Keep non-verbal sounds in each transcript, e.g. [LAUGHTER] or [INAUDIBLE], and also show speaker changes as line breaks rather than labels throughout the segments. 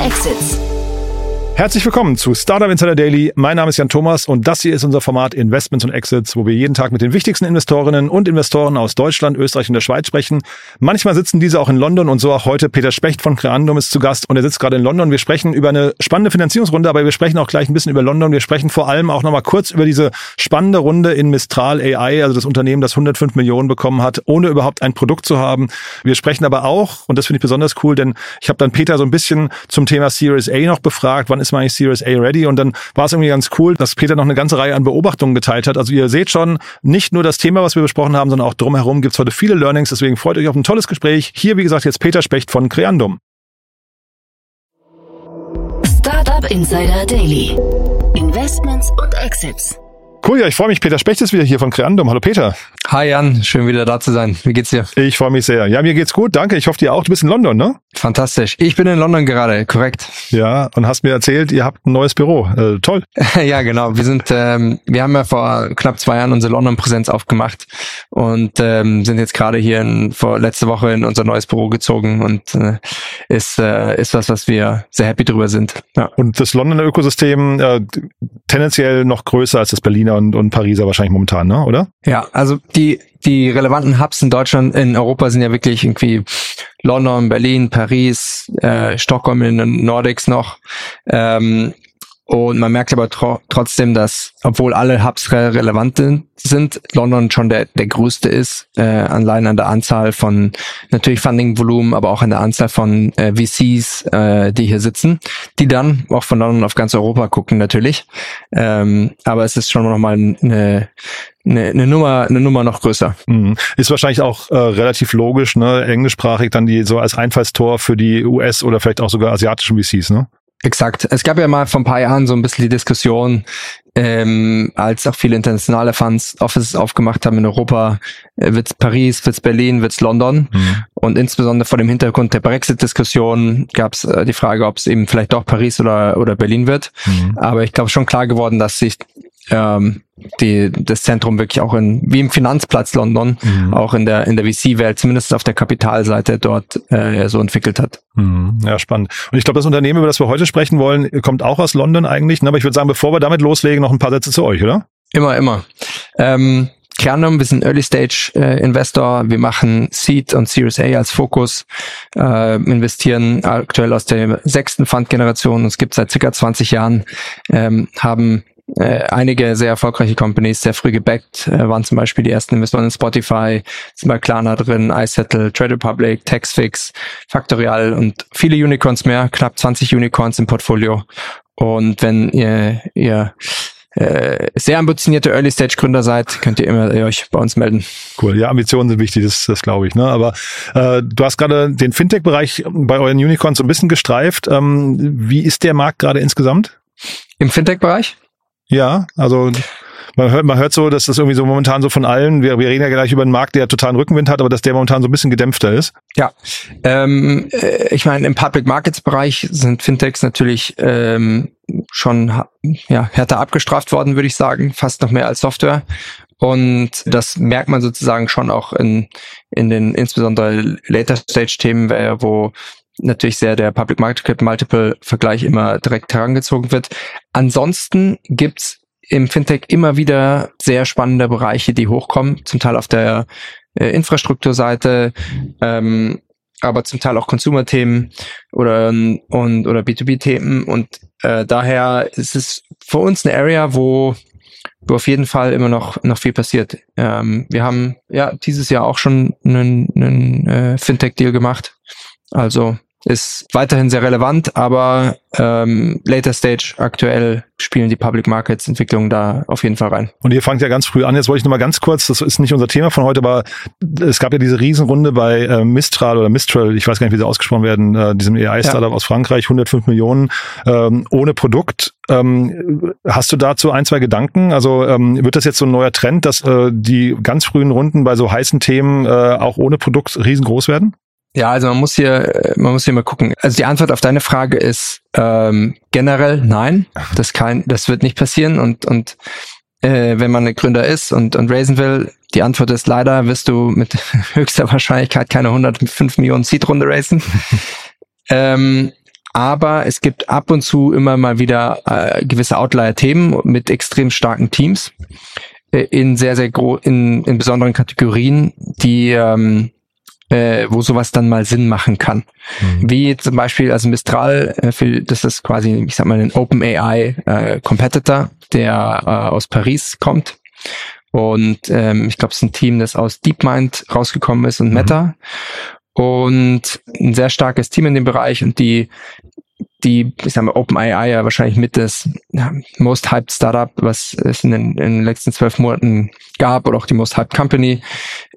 Exits.
Herzlich willkommen zu Startup Insider Daily. Mein Name ist Jan Thomas und das hier ist unser Format Investments und Exits, wo wir jeden Tag mit den wichtigsten Investorinnen und Investoren aus Deutschland, Österreich und der Schweiz sprechen. Manchmal sitzen diese auch in London und so auch heute. Peter Specht von Creandum ist zu Gast und er sitzt gerade in London. Wir sprechen über eine spannende Finanzierungsrunde, aber wir sprechen auch gleich ein bisschen über London. Wir sprechen vor allem auch nochmal kurz über diese spannende Runde in Mistral AI, also das Unternehmen, das 105 Millionen bekommen hat, ohne überhaupt ein Produkt zu haben. Wir sprechen aber auch, und das finde ich besonders cool, denn ich habe dann Peter so ein bisschen zum Thema Series A noch befragt. Wann ist man eigentlich Series A ready? Und dann war es irgendwie ganz cool, dass Peter noch eine ganze Reihe an Beobachtungen geteilt hat. Also ihr seht schon, nicht nur das Thema, was wir besprochen haben, sondern auch drumherum gibt es heute viele Learnings. Deswegen freut euch auf ein tolles Gespräch. Hier, wie gesagt, jetzt Peter Specht von Creandum.
Startup Insider Daily. Investments und Exits.
Cool, ja, ich freue mich. Peter Specht ist wieder hier von Creandum. Hallo Peter.
Hi Jan, schön wieder da zu sein. Wie geht's dir?
Ich freue mich sehr. Ja, mir geht's gut. Danke. Ich hoffe dir auch. Du bist in London, ne?
Fantastisch. Ich bin in London gerade, korrekt. [LAUGHS]
Ja, und hast mir erzählt, ihr habt ein neues Büro. Äh, toll.
ja, genau. Wir sind, ähm, wir haben ja vor knapp zwei Jahren unsere London-Präsenz aufgemacht und ähm, sind jetzt gerade hier in, vor letzte Woche in unser neues Büro gezogen und äh, ist äh, ist was, was wir sehr happy drüber sind.
Ja. Und das Londoner Ökosystem äh, tendenziell noch größer als das Berliner und, und Pariser wahrscheinlich momentan, ne? Oder?
Ja, also die die relevanten Hubs in Deutschland, in Europa sind ja wirklich irgendwie London, Berlin, Paris, äh, Stockholm in den Nordics noch. Ähm, und man merkt aber tro trotzdem, dass, obwohl alle Hubs re relevant sind, London schon der, der größte ist, äh, allein an der Anzahl von natürlich Funding-Volumen, aber auch an der Anzahl von äh, VCs, äh, die hier sitzen, die dann auch von London auf ganz Europa gucken natürlich. Ähm, aber es ist schon nochmal eine, eine, eine Nummer, eine Nummer noch größer.
Mhm. Ist wahrscheinlich auch äh, relativ logisch, ne? Englischsprachig dann die so als Einfallstor für die US oder vielleicht auch sogar asiatischen VCs, ne?
Exakt. Es gab ja mal vor ein paar Jahren so ein bisschen die Diskussion, ähm, als auch viele internationale Funds Offices aufgemacht haben in Europa, äh, wird's Paris, wird's Berlin, wird's London. Mhm. Und insbesondere vor dem Hintergrund der Brexit-Diskussion gab es äh, die Frage, ob es eben vielleicht doch Paris oder, oder Berlin wird. Mhm. Aber ich glaube schon klar geworden, dass sich ähm, die, das Zentrum wirklich auch in, wie im Finanzplatz London, mhm. auch in der, in der VC-Welt, zumindest auf der Kapitalseite dort äh, so entwickelt hat.
Mhm. Ja, spannend. Und ich glaube, das Unternehmen, über das wir heute sprechen wollen, kommt auch aus London eigentlich. Ne? Aber ich würde sagen, bevor wir damit loslegen, noch ein paar Sätze zu euch, oder?
Immer, immer. Ähm, Kernum, wir sind Early Stage äh, Investor, wir machen Seed und Series A als Fokus, äh, investieren aktuell aus der sechsten Fund-Generation, uns gibt seit circa 20 Jahren, ähm, haben äh, einige sehr erfolgreiche Companies sehr früh gebackt, äh, waren zum Beispiel die ersten Investoren in Spotify, sind bei Klarna drin, iSettle, Trade Republic, Taxfix, Factorial und viele Unicorns mehr, knapp 20 Unicorns im Portfolio. Und wenn ihr, ihr äh, sehr ambitionierte Early-Stage-Gründer seid, könnt ihr immer euch bei uns melden.
Cool, ja, Ambitionen sind wichtig, das, das glaube ich. Ne? Aber äh, du hast gerade den Fintech-Bereich bei euren Unicorns so ein bisschen gestreift. Ähm, wie ist der Markt gerade insgesamt?
Im Fintech-Bereich?
Ja, also man hört, man hört so, dass das irgendwie so momentan so von allen, wir, wir reden ja gleich über einen Markt, der totalen Rückenwind hat, aber dass der momentan so ein bisschen gedämpfter ist.
Ja, ähm, äh, ich meine, im Public Markets Bereich sind Fintechs natürlich ähm, schon ja, härter abgestraft worden, würde ich sagen, fast noch mehr als Software. Und das merkt man sozusagen schon auch in, in den insbesondere Later Stage Themen, wo natürlich sehr der Public Market Multiple Vergleich immer direkt herangezogen wird. Ansonsten gibt's im Fintech immer wieder sehr spannende Bereiche, die hochkommen, zum Teil auf der äh, Infrastrukturseite, ähm, aber zum Teil auch Consumer-Themen oder und oder B2B-Themen und äh, daher ist es für uns eine Area, wo wo auf jeden Fall immer noch noch viel passiert. Ähm, wir haben ja dieses Jahr auch schon einen, einen äh, Fintech-Deal gemacht, also ist weiterhin sehr relevant, aber ähm, Later Stage aktuell spielen die Public Markets Entwicklungen da auf jeden Fall rein.
Und ihr fangt ja ganz früh an. Jetzt wollte ich noch mal ganz kurz, das ist nicht unser Thema von heute, aber es gab ja diese Riesenrunde bei äh, Mistral oder Mistral, ich weiß gar nicht, wie sie ausgesprochen werden, äh, diesem AI-Startup ja. aus Frankreich, 105 Millionen ähm, ohne Produkt. Ähm, hast du dazu ein, zwei Gedanken? Also ähm, wird das jetzt so ein neuer Trend, dass äh, die ganz frühen Runden bei so heißen Themen äh, auch ohne Produkt riesengroß werden?
Ja, also man muss hier, äh, man muss hier mal gucken. Also die Antwort auf deine Frage ist ähm, generell nein. Das kann, das wird nicht passieren. Und und äh, wenn man ein Gründer ist und und raisen will, die Antwort ist leider, wirst du mit [LAUGHS] höchster Wahrscheinlichkeit keine 105 Millionen Seed-Runde raisen. [LAUGHS] ähm, aber es gibt ab und zu immer mal wieder äh, gewisse Outlier-Themen mit extrem starken Teams äh, in sehr, sehr gro in, in besonderen Kategorien, die ähm, äh, wo sowas dann mal Sinn machen kann. Mhm. Wie zum Beispiel, also Mistral, äh, für, das ist quasi, ich sag mal, ein OpenAI äh, Competitor, der äh, aus Paris kommt. Und ähm, ich glaube, es ist ein Team, das aus DeepMind rausgekommen ist und mhm. Meta. Und ein sehr starkes Team in dem Bereich und die die, ich sag mal, OpenAI ja wahrscheinlich mit das most hyped Startup, was es in den, in den letzten zwölf Monaten gab, oder auch die most hyped Company,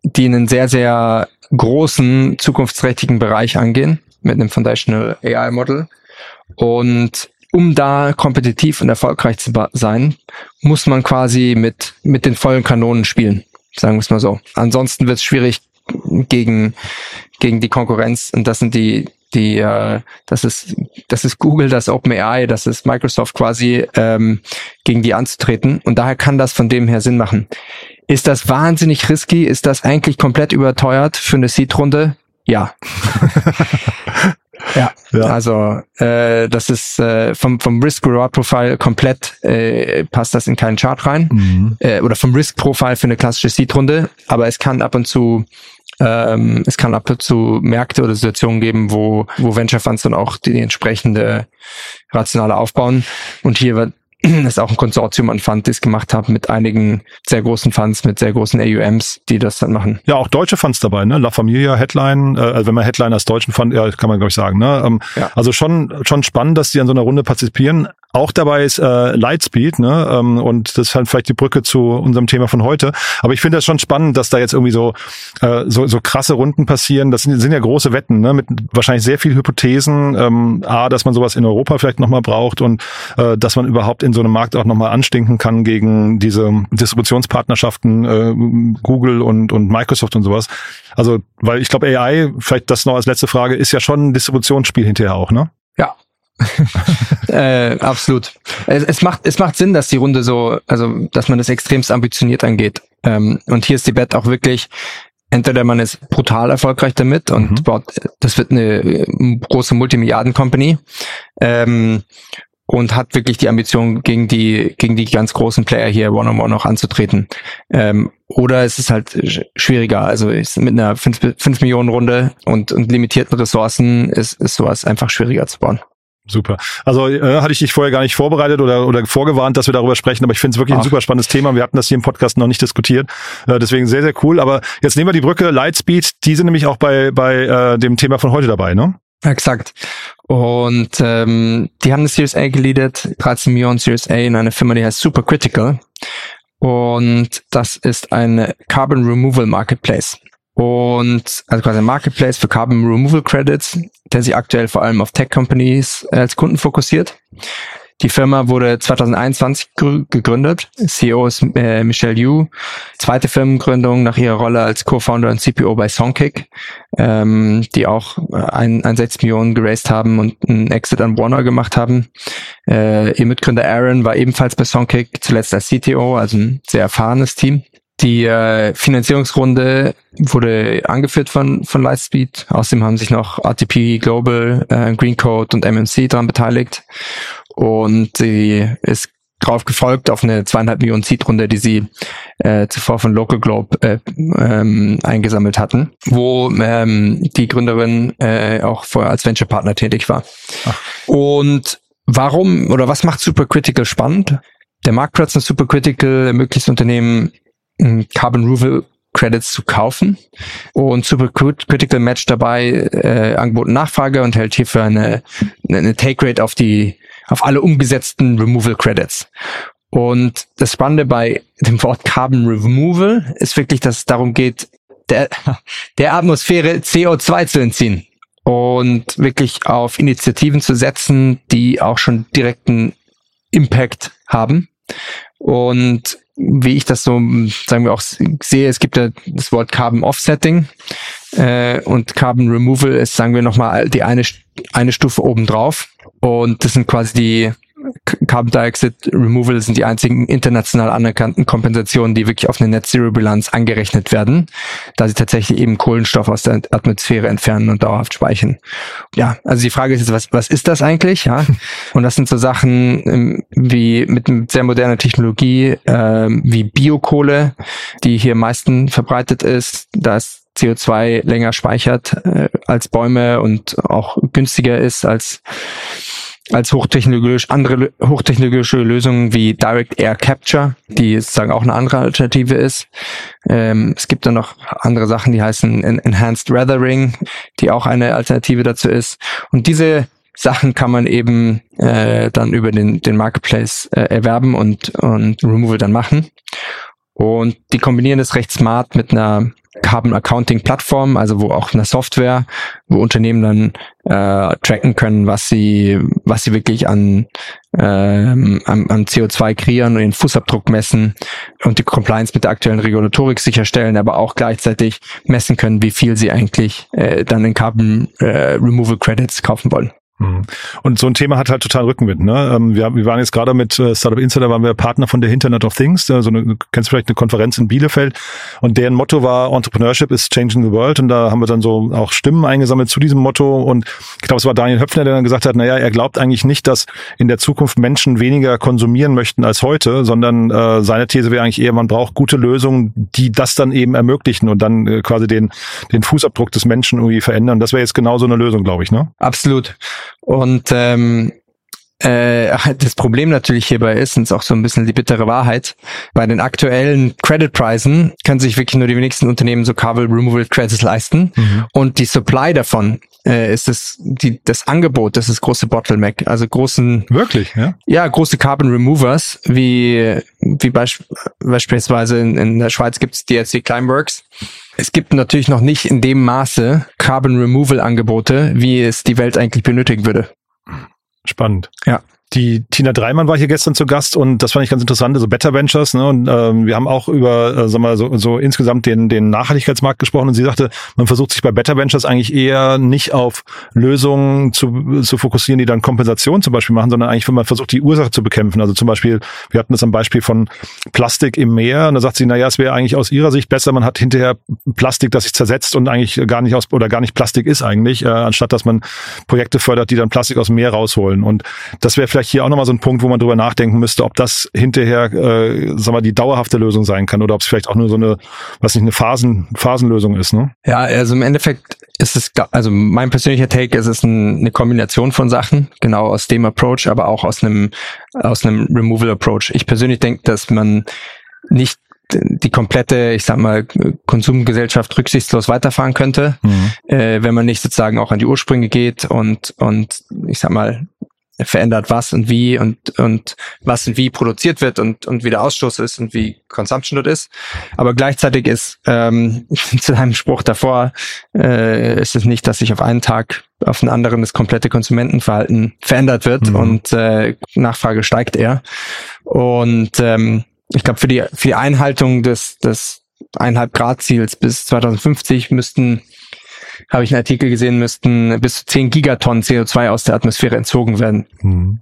die einen sehr, sehr großen, zukunftsträchtigen Bereich angehen mit einem Foundational AI Model. Und um da kompetitiv und erfolgreich zu sein, muss man quasi mit, mit den vollen Kanonen spielen, sagen wir es mal so. Ansonsten wird es schwierig gegen, gegen die Konkurrenz. Und das sind die, die, äh, das ist, das ist Google, das ist OpenAI, das ist Microsoft quasi, ähm, gegen die anzutreten. Und daher kann das von dem her Sinn machen. Ist das wahnsinnig risky? Ist das eigentlich komplett überteuert für eine Seed-Runde? Ja. [LAUGHS] ja. ja, also äh, das ist äh, vom, vom Risk-Reward-Profile komplett äh, passt das in keinen Chart rein. Mhm. Äh, oder vom Risk-Profile für eine klassische Seed-Runde. Aber es kann ab und zu ähm, es kann ab und zu Märkte oder Situationen geben, wo, wo Venture Funds dann auch die, die entsprechende Rationale aufbauen. Und hier [CLEARS THROAT] ist auch ein Konsortium an Funds gemacht haben mit einigen sehr großen Funds, mit sehr großen AUMs, die das dann machen.
Ja, auch deutsche Funds dabei, ne? La Familia, Headline, äh, also wenn man Headline als deutschen Fund, ja, kann man glaube ich sagen, ne? Ähm, ja. Also schon schon spannend, dass die an so einer Runde partizipieren. Auch dabei ist äh, Lightspeed, ne? Ähm, und das ist halt vielleicht die Brücke zu unserem Thema von heute. Aber ich finde das schon spannend, dass da jetzt irgendwie so äh, so, so krasse Runden passieren. Das sind, sind ja große Wetten, ne? Mit wahrscheinlich sehr viel Hypothesen. Ähm, A, dass man sowas in Europa vielleicht nochmal braucht und äh, dass man überhaupt in so einem Markt auch nochmal anstinken kann gegen diese Distributionspartnerschaften äh, Google und, und Microsoft und sowas. Also, weil ich glaube, AI, vielleicht das noch als letzte Frage, ist ja schon ein Distributionsspiel hinterher auch, ne?
Ja, [LAUGHS] äh, absolut. Es, es, macht, es macht Sinn, dass die Runde so, also dass man das extremst ambitioniert angeht. Ähm, und hier ist die Bet auch wirklich, entweder man ist brutal erfolgreich damit und mhm. baut, das wird eine äh, große Multimilliarden-Company. Ähm, und hat wirklich die Ambition, gegen die, gegen die ganz großen Player hier one-on-one noch anzutreten. Ähm, oder es ist halt schwieriger. Also ist mit einer 5, 5 Millionen Runde und, und limitierten Ressourcen ist, ist sowas einfach schwieriger zu bauen.
Super. Also äh, hatte ich dich vorher gar nicht vorbereitet oder, oder vorgewarnt, dass wir darüber sprechen, aber ich finde es wirklich Ach. ein super spannendes Thema. Wir hatten das hier im Podcast noch nicht diskutiert. Äh, deswegen sehr, sehr cool. Aber jetzt nehmen wir die Brücke Lightspeed, die sind nämlich auch bei, bei äh, dem Thema von heute dabei, ne?
Exakt. Und ähm, die haben eine Series A geleadet, 13 Millionen Series A in eine Firma, die heißt Supercritical. Und das ist ein Carbon Removal Marketplace und also quasi ein Marketplace für Carbon Removal Credits, der sich aktuell vor allem auf Tech Companies als Kunden fokussiert. Die Firma wurde 2021 gegründet. CEO ist äh, Michelle Yu. Zweite Firmengründung nach ihrer Rolle als Co-Founder und CPO bei Songkick, ähm, die auch ein, ein 6 Millionen geraced haben und einen Exit an Warner gemacht haben. Äh, ihr Mitgründer Aaron war ebenfalls bei Songkick, zuletzt als CTO, also ein sehr erfahrenes Team. Die äh, Finanzierungsrunde wurde angeführt von, von Lightspeed. Außerdem haben sich noch RTP Global, äh, Greencode und MMC daran beteiligt. Und sie ist drauf gefolgt auf eine zweieinhalb Millionen Seed-Runde, die sie äh, zuvor von Local Globe äh, ähm, eingesammelt hatten, wo ähm, die Gründerin äh, auch vorher als Venture-Partner tätig war. Ach. Und warum oder was macht Supercritical spannend? Der Marktplatz von Supercritical ermöglicht Unternehmen Carbon Removal Credits zu kaufen und Super Critical Match dabei äh, Angebot und Nachfrage und hält hierfür eine, eine Take Rate auf die auf alle umgesetzten Removal Credits. Und das Spannende bei dem Wort Carbon Removal ist wirklich, dass es darum geht, der, [LAUGHS] der Atmosphäre CO2 zu entziehen und wirklich auf Initiativen zu setzen, die auch schon direkten Impact haben. Und wie ich das so, sagen wir auch sehe, es gibt ja das Wort Carbon Offsetting äh, und Carbon Removal ist, sagen wir nochmal, die eine, eine Stufe obendrauf. Und das sind quasi die Carbon Dioxide Removal sind die einzigen international anerkannten Kompensationen, die wirklich auf eine Net Zero Bilanz angerechnet werden, da sie tatsächlich eben Kohlenstoff aus der Atmosphäre entfernen und dauerhaft speichern. Ja, also die Frage ist jetzt, was, was ist das eigentlich? Ja, [LAUGHS] und das sind so Sachen ähm, wie mit, mit sehr moderner Technologie, äh, wie Biokohle, die hier am meisten verbreitet ist. Da ist CO2 länger speichert äh, als Bäume und auch günstiger ist als als hochtechnologisch andere hochtechnologische Lösungen wie Direct Air Capture, die sozusagen auch eine andere Alternative ist. Ähm, es gibt dann noch andere Sachen, die heißen Enhanced Weathering, die auch eine Alternative dazu ist. Und diese Sachen kann man eben äh, dann über den, den Marketplace äh, erwerben und, und Removal dann machen. Und die kombinieren das recht smart mit einer Carbon Accounting Plattform, also wo auch eine Software, wo Unternehmen dann äh, tracken können, was sie, was sie wirklich an, ähm, an, an CO2 kreieren und den Fußabdruck messen und die Compliance mit der aktuellen Regulatorik sicherstellen, aber auch gleichzeitig messen können, wie viel sie eigentlich äh, dann in Carbon äh, Removal Credits kaufen wollen.
Mhm. Und so ein Thema hat halt total Rückenwind. Ne? Ähm, wir, wir waren jetzt gerade mit äh, Startup Insider, waren wir Partner von der Internet of Things, so eine, du kennst vielleicht eine Konferenz in Bielefeld und deren Motto war Entrepreneurship is changing the world und da haben wir dann so auch Stimmen eingesammelt zu diesem Motto und ich glaube, es war Daniel Höpfner, der dann gesagt hat, naja, er glaubt eigentlich nicht, dass in der Zukunft Menschen weniger konsumieren möchten als heute, sondern äh, seine These wäre eigentlich eher, man braucht gute Lösungen, die das dann eben ermöglichen und dann äh, quasi den, den Fußabdruck des Menschen irgendwie verändern. Das wäre jetzt genau so eine Lösung, glaube ich, ne?
Absolut. Und ähm, äh, das Problem natürlich hierbei ist, und ist auch so ein bisschen die bittere Wahrheit, bei den aktuellen Credit-Preisen können sich wirklich nur die wenigsten Unternehmen so Carbon Removal Credits leisten. Mhm. Und die Supply davon äh, ist das, die, das Angebot, das ist große Bottleneck. Also großen...
Wirklich, ja?
Ja, große Carbon Removers, wie, wie beisp beispielsweise in, in der Schweiz gibt es DLC Climeworks. Es gibt natürlich noch nicht in dem Maße Carbon Removal Angebote, wie es die Welt eigentlich benötigen würde.
Spannend.
Ja.
Die Tina Dreimann war hier gestern zu Gast und das fand ich ganz interessant, also Better Ventures. Ne? Und ähm, wir haben auch über, äh, sagen wir so, so insgesamt den, den Nachhaltigkeitsmarkt gesprochen und sie sagte, man versucht sich bei Better Ventures eigentlich eher nicht auf Lösungen zu, zu fokussieren, die dann Kompensation zum Beispiel machen, sondern eigentlich, wenn man versucht, die Ursache zu bekämpfen. Also zum Beispiel, wir hatten das am Beispiel von Plastik im Meer und da sagt sie, na ja, es wäre eigentlich aus ihrer Sicht besser, man hat hinterher Plastik, das sich zersetzt und eigentlich gar nicht aus oder gar nicht Plastik ist eigentlich, äh, anstatt dass man Projekte fördert, die dann Plastik aus dem Meer rausholen. Und das wäre vielleicht vielleicht hier auch nochmal so ein Punkt, wo man drüber nachdenken müsste, ob das hinterher, äh, sag mal, die dauerhafte Lösung sein kann oder ob es vielleicht auch nur so eine, was nicht, eine Phasen, Phasenlösung ist, ne?
Ja, also im Endeffekt ist es, also mein persönlicher Take ist es ein, eine Kombination von Sachen, genau aus dem Approach, aber auch aus einem, aus einem Removal Approach. Ich persönlich denke, dass man nicht die komplette, ich sag mal, Konsumgesellschaft rücksichtslos weiterfahren könnte, mhm. äh, wenn man nicht sozusagen auch an die Ursprünge geht und, und ich sag mal, verändert was und wie und, und was und wie produziert wird und, und wie der Ausstoß ist und wie Consumption dort ist. Aber gleichzeitig ist ähm, [LAUGHS] zu deinem Spruch davor, äh, ist es nicht, dass sich auf einen Tag auf einen anderen das komplette Konsumentenverhalten verändert wird mhm. und äh, Nachfrage steigt eher. Und ähm, ich glaube, für die, für die Einhaltung des, des eineinhalb Grad Ziels bis 2050 müssten habe ich einen Artikel gesehen, müssten bis zu 10 Gigatonnen CO2 aus der Atmosphäre entzogen werden. Mhm.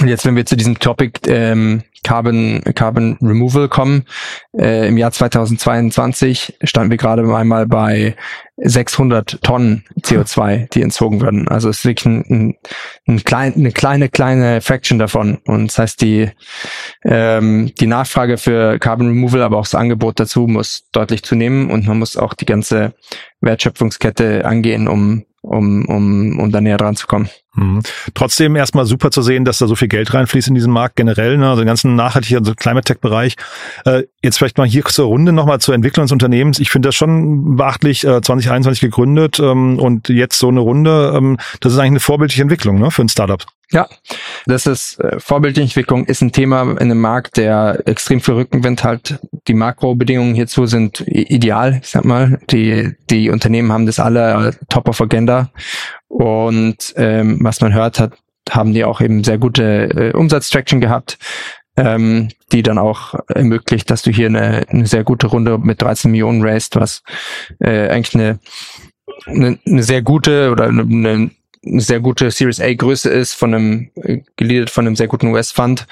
Und jetzt, wenn wir zu diesem Topic ähm, Carbon, Carbon Removal kommen, äh, im Jahr 2022 standen wir gerade einmal bei 600 Tonnen CO2, die entzogen werden. Also es ist wirklich ein, ein, ein klein, eine kleine, kleine Fraction davon. Und das heißt, die, ähm, die Nachfrage für Carbon Removal, aber auch das Angebot dazu muss deutlich zunehmen und man muss auch die ganze Wertschöpfungskette angehen, um um, um, um da näher dran zu kommen.
Mhm. Trotzdem erstmal super zu sehen, dass da so viel Geld reinfließt in diesen Markt generell, ne? also den ganzen nachhaltigen also Climate Tech Bereich. Äh, jetzt vielleicht mal hier zur Runde nochmal zur Entwicklung des Unternehmens. Ich finde das schon beachtlich, äh, 2021 gegründet ähm, und jetzt so eine Runde. Ähm, das ist eigentlich eine vorbildliche Entwicklung ne, für ein Startup.
Ja, das ist äh, vorbildliche Entwicklung ist ein Thema in einem Markt, der extrem viel Rückenwind hat. Die Makrobedingungen hierzu sind ideal, ich sag mal. Die, die Unternehmen haben das alle top of agenda. Und ähm, was man hört, hat, haben die auch eben sehr gute äh, Umsatztraction gehabt, ähm, die dann auch ermöglicht, dass du hier eine, eine sehr gute Runde mit 13 Millionen raised, was äh, eigentlich eine, eine, eine sehr gute oder eine, eine eine sehr gute Series A Größe ist, von einem, äh, geleadet von einem sehr guten US-Fund.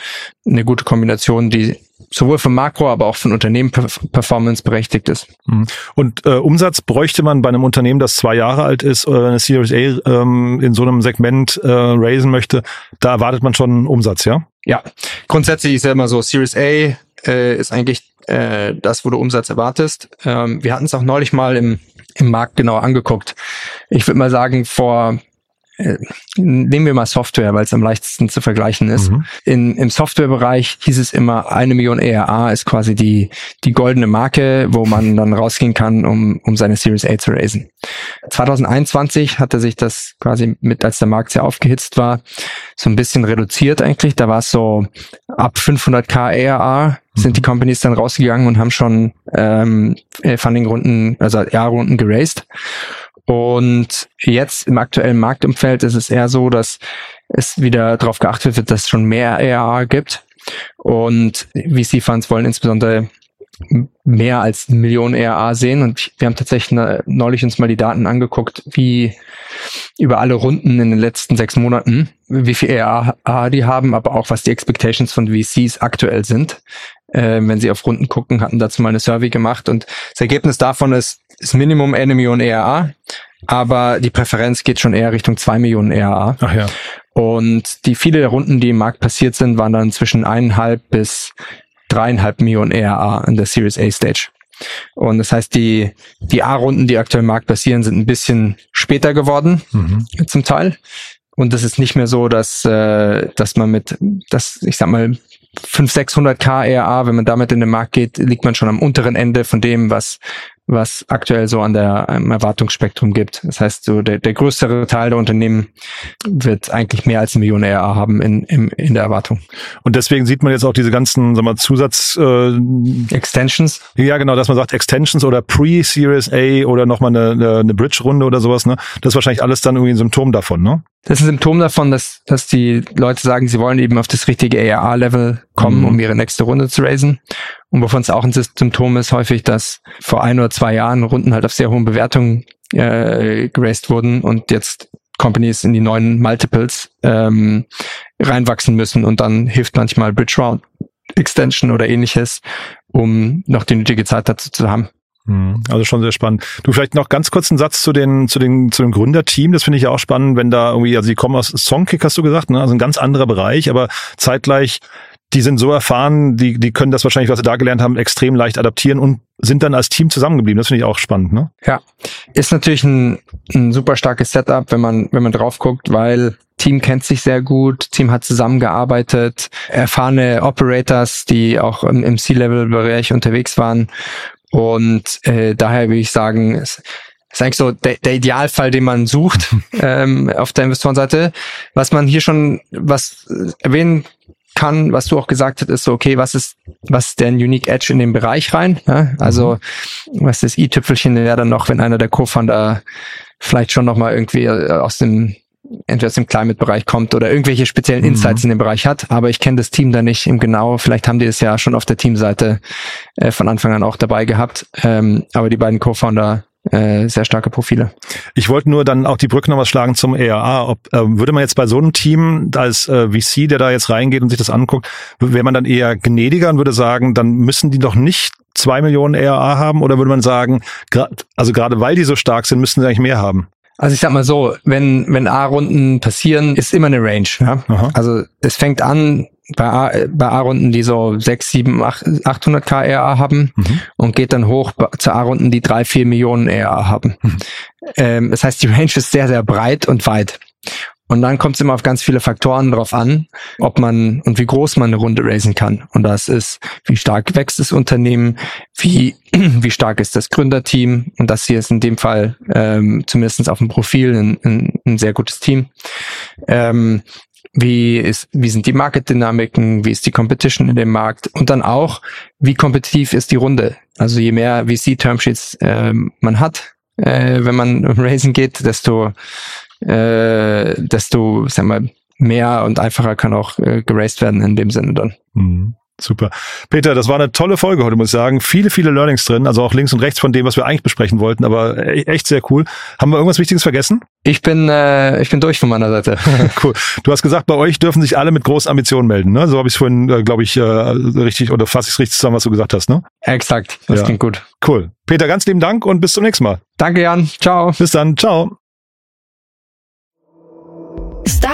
Eine gute Kombination, die sowohl für Makro, aber auch von Unternehmen-Performance berechtigt ist.
Mhm. Und äh, Umsatz bräuchte man bei einem Unternehmen, das zwei Jahre alt ist oder eine Series A ähm, in so einem Segment äh, raisen möchte, da erwartet man schon Umsatz, ja?
Ja, grundsätzlich ist ja immer so, Series A äh, ist eigentlich äh, das, wo du Umsatz erwartest. Ähm, wir hatten es auch neulich mal im, im Markt genau angeguckt. Ich würde mal sagen, vor äh, nehmen wir mal Software, weil es am leichtesten zu vergleichen ist. Mhm. In, Im Softwarebereich hieß es immer, eine Million ERA ist quasi die, die goldene Marke, wo man dann rausgehen kann, um, um seine Series A zu raisen. 2021 hatte sich das quasi mit, als der Markt sehr aufgehitzt war, so ein bisschen reduziert eigentlich. Da war es so ab 500k ERA sind die mhm. Companies dann rausgegangen und haben schon ähm, Funding-Runden, also Jahrrunden geraced. Und jetzt im aktuellen Marktumfeld ist es eher so, dass es wieder darauf geachtet wird, dass es schon mehr ARR gibt. Und VC-Funds wollen insbesondere mehr als eine Million ERA sehen. Und wir haben tatsächlich neulich uns mal die Daten angeguckt, wie über alle Runden in den letzten sechs Monaten, wie viel ERA die haben, aber auch was die Expectations von VCs aktuell sind. Äh, wenn sie auf Runden gucken, hatten dazu mal eine Survey gemacht. Und das Ergebnis davon ist, ist Minimum eine Million ERA, aber die Präferenz geht schon eher Richtung zwei Millionen ERA.
Ach ja.
Und die viele Runden, die im Markt passiert sind, waren dann zwischen eineinhalb bis dreieinhalb Millionen ERA in der Series A Stage. Und das heißt, die, die A-Runden, die aktuell im Markt passieren, sind ein bisschen später geworden, mhm. zum Teil. Und das ist nicht mehr so, dass, äh, dass man mit, dass, ich sag mal, 500, 600 K ERA, wenn man damit in den Markt geht, liegt man schon am unteren Ende von dem, was was aktuell so an der im Erwartungsspektrum gibt. Das heißt, so der, der größere Teil der Unternehmen wird eigentlich mehr als eine Million ERA haben in, in, in der Erwartung.
Und deswegen sieht man jetzt auch diese ganzen, sagen wir, Zusatz äh,
Extensions.
Ja, genau, dass man sagt Extensions oder Pre-Series A oder nochmal eine, eine, eine Bridge-Runde oder sowas. Ne, das ist wahrscheinlich alles dann irgendwie ein Symptom davon, ne?
Das ist ein Symptom davon, dass, dass die Leute sagen, sie wollen eben auf das richtige ARA-Level kommen, mhm. um ihre nächste Runde zu raisen. Und wovon es auch ein Symptom ist, häufig, dass vor ein oder zwei Jahren Runden halt auf sehr hohen Bewertungen äh, geraced wurden und jetzt Companies in die neuen Multiples ähm, reinwachsen müssen und dann hilft manchmal Bridge Round Extension oder ähnliches, um noch die nötige Zeit dazu zu haben.
Mhm. Also schon sehr spannend. Du vielleicht noch ganz kurz einen Satz zu den zu den zu dem Gründerteam. Das finde ich ja auch spannend, wenn da irgendwie also sie kommen aus Songkick hast du gesagt, ne? Also ein ganz anderer Bereich, aber zeitgleich die sind so erfahren, die die können das wahrscheinlich, was sie da gelernt haben, extrem leicht adaptieren und sind dann als Team zusammengeblieben. Das finde ich auch spannend, ne?
Ja, ist natürlich ein, ein super starkes Setup, wenn man wenn man drauf guckt, weil Team kennt sich sehr gut, Team hat zusammengearbeitet, erfahrene Operators, die auch im, im C-Level-Bereich unterwegs waren und äh, daher würde ich sagen, es ist eigentlich so der, der Idealfall, den man sucht [LAUGHS] ähm, auf der Investorenseite. Was man hier schon was erwähnen kann, was du auch gesagt hast, ist so, okay, was ist, was ist der Unique Edge in den Bereich rein? Ja? Also, mhm. was ist das i-Tüpfelchen wäre dann noch, wenn einer der Co-Founder vielleicht schon nochmal irgendwie äh, aus dem entweder aus dem Climate-Bereich kommt oder irgendwelche speziellen Insights mhm. in dem Bereich hat. Aber ich kenne das Team da nicht im Genau. Vielleicht haben die es ja schon auf der Teamseite äh, von Anfang an auch dabei gehabt. Ähm, aber die beiden Co-Founder äh, sehr starke Profile.
Ich wollte nur dann auch die Brücke noch was schlagen zum ERA. Ob, äh, würde man jetzt bei so einem Team als äh, VC, der da jetzt reingeht und sich das anguckt, wäre man dann eher gnädiger und würde sagen, dann müssen die doch nicht zwei Millionen ERA haben oder würde man sagen, also gerade weil die so stark sind, müssten sie eigentlich mehr haben?
Also ich sag mal so, wenn, wenn A-Runden passieren, ist immer eine Range. Ja? Also es fängt an bei A, bei A-Runden, die so 6, 7, 8, 800 k ERA haben mhm. und geht dann hoch zu A-Runden, die 3, 4 Millionen ERA haben. Mhm. Ähm, das heißt, die Range ist sehr, sehr breit und weit. Und dann kommt es immer auf ganz viele Faktoren drauf an, ob man und wie groß man eine Runde raisen kann. Und das ist, wie stark wächst das Unternehmen, wie, [CLEARS THROAT] wie stark ist das Gründerteam. Und das hier ist in dem Fall ähm, zumindest auf dem Profil ein, ein, ein sehr gutes Team. Ähm, wie ist, wie sind die Marketdynamiken, wie ist die Competition in dem Markt und dann auch, wie kompetitiv ist die Runde. Also je mehr VC-Termsheets äh, man hat, äh, wenn man [LAUGHS] Raising geht, desto äh, desto, sag mal, mehr und einfacher kann auch äh, geraced werden in dem Sinne dann. Mhm.
Super. Peter, das war eine tolle Folge heute, muss ich sagen. Viele, viele Learnings drin, also auch links und rechts von dem, was wir eigentlich besprechen wollten, aber e-, echt sehr cool. Haben wir irgendwas Wichtiges vergessen?
Ich bin, äh, ich bin durch von meiner Seite. [LAUGHS]
cool. Du hast gesagt, bei euch dürfen sich alle mit großen Ambitionen melden, ne? So habe ich es vorhin, äh, glaube ich, äh, richtig, oder fasse ich es richtig zusammen, was du gesagt hast, ne?
Exakt. Das ja. klingt gut.
Cool. Peter, ganz lieben Dank und bis zum nächsten Mal.
Danke, Jan. Ciao.
Bis dann. Ciao.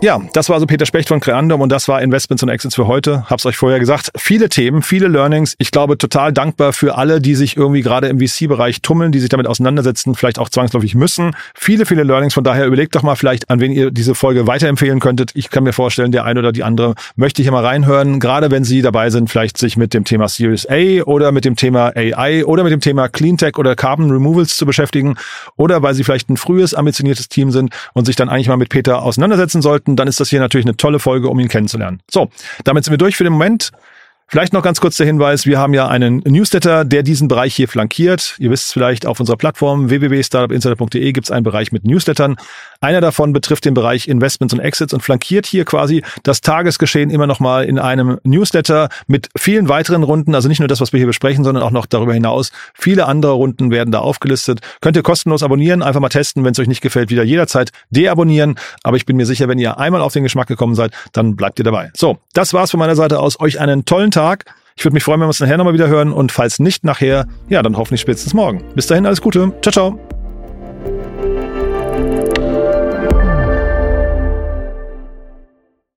Ja, das war also Peter Specht von Creandum und das war Investments und Exits für heute. Hab's euch vorher gesagt. Viele Themen, viele Learnings. Ich glaube, total dankbar für alle, die sich irgendwie gerade im VC-Bereich tummeln, die sich damit auseinandersetzen, vielleicht auch zwangsläufig müssen. Viele, viele Learnings. Von daher überlegt doch mal vielleicht, an wen ihr diese Folge weiterempfehlen könntet. Ich kann mir vorstellen, der eine oder die andere möchte hier mal reinhören. Gerade wenn Sie dabei sind, vielleicht sich mit dem Thema Series A oder mit dem Thema AI oder mit dem Thema Cleantech oder Carbon Removals zu beschäftigen oder weil Sie vielleicht ein frühes, ambitioniertes Team sind und sich dann eigentlich mal mit Peter auseinandersetzen sollten dann ist das hier natürlich eine tolle Folge, um ihn kennenzulernen. So, damit sind wir durch für den Moment. Vielleicht noch ganz kurz der Hinweis, wir haben ja einen Newsletter, der diesen Bereich hier flankiert. Ihr wisst es vielleicht, auf unserer Plattform www.startupinsider.de gibt es einen Bereich mit Newslettern. Einer davon betrifft den Bereich Investments und Exits und flankiert hier quasi das Tagesgeschehen immer noch mal in einem Newsletter mit vielen weiteren Runden, also nicht nur das, was wir hier besprechen, sondern auch noch darüber hinaus. Viele andere Runden werden da aufgelistet. Könnt ihr kostenlos abonnieren, einfach mal testen, wenn es euch nicht gefällt, wieder jederzeit deabonnieren. Aber ich bin mir sicher, wenn ihr einmal auf den Geschmack gekommen seid, dann bleibt ihr dabei. So, das war's von meiner Seite aus. Euch einen tollen Tag. Ich würde mich freuen, wenn wir uns nachher nochmal wieder hören und falls nicht nachher, ja, dann hoffentlich spätestens morgen. Bis dahin alles Gute. Ciao, ciao.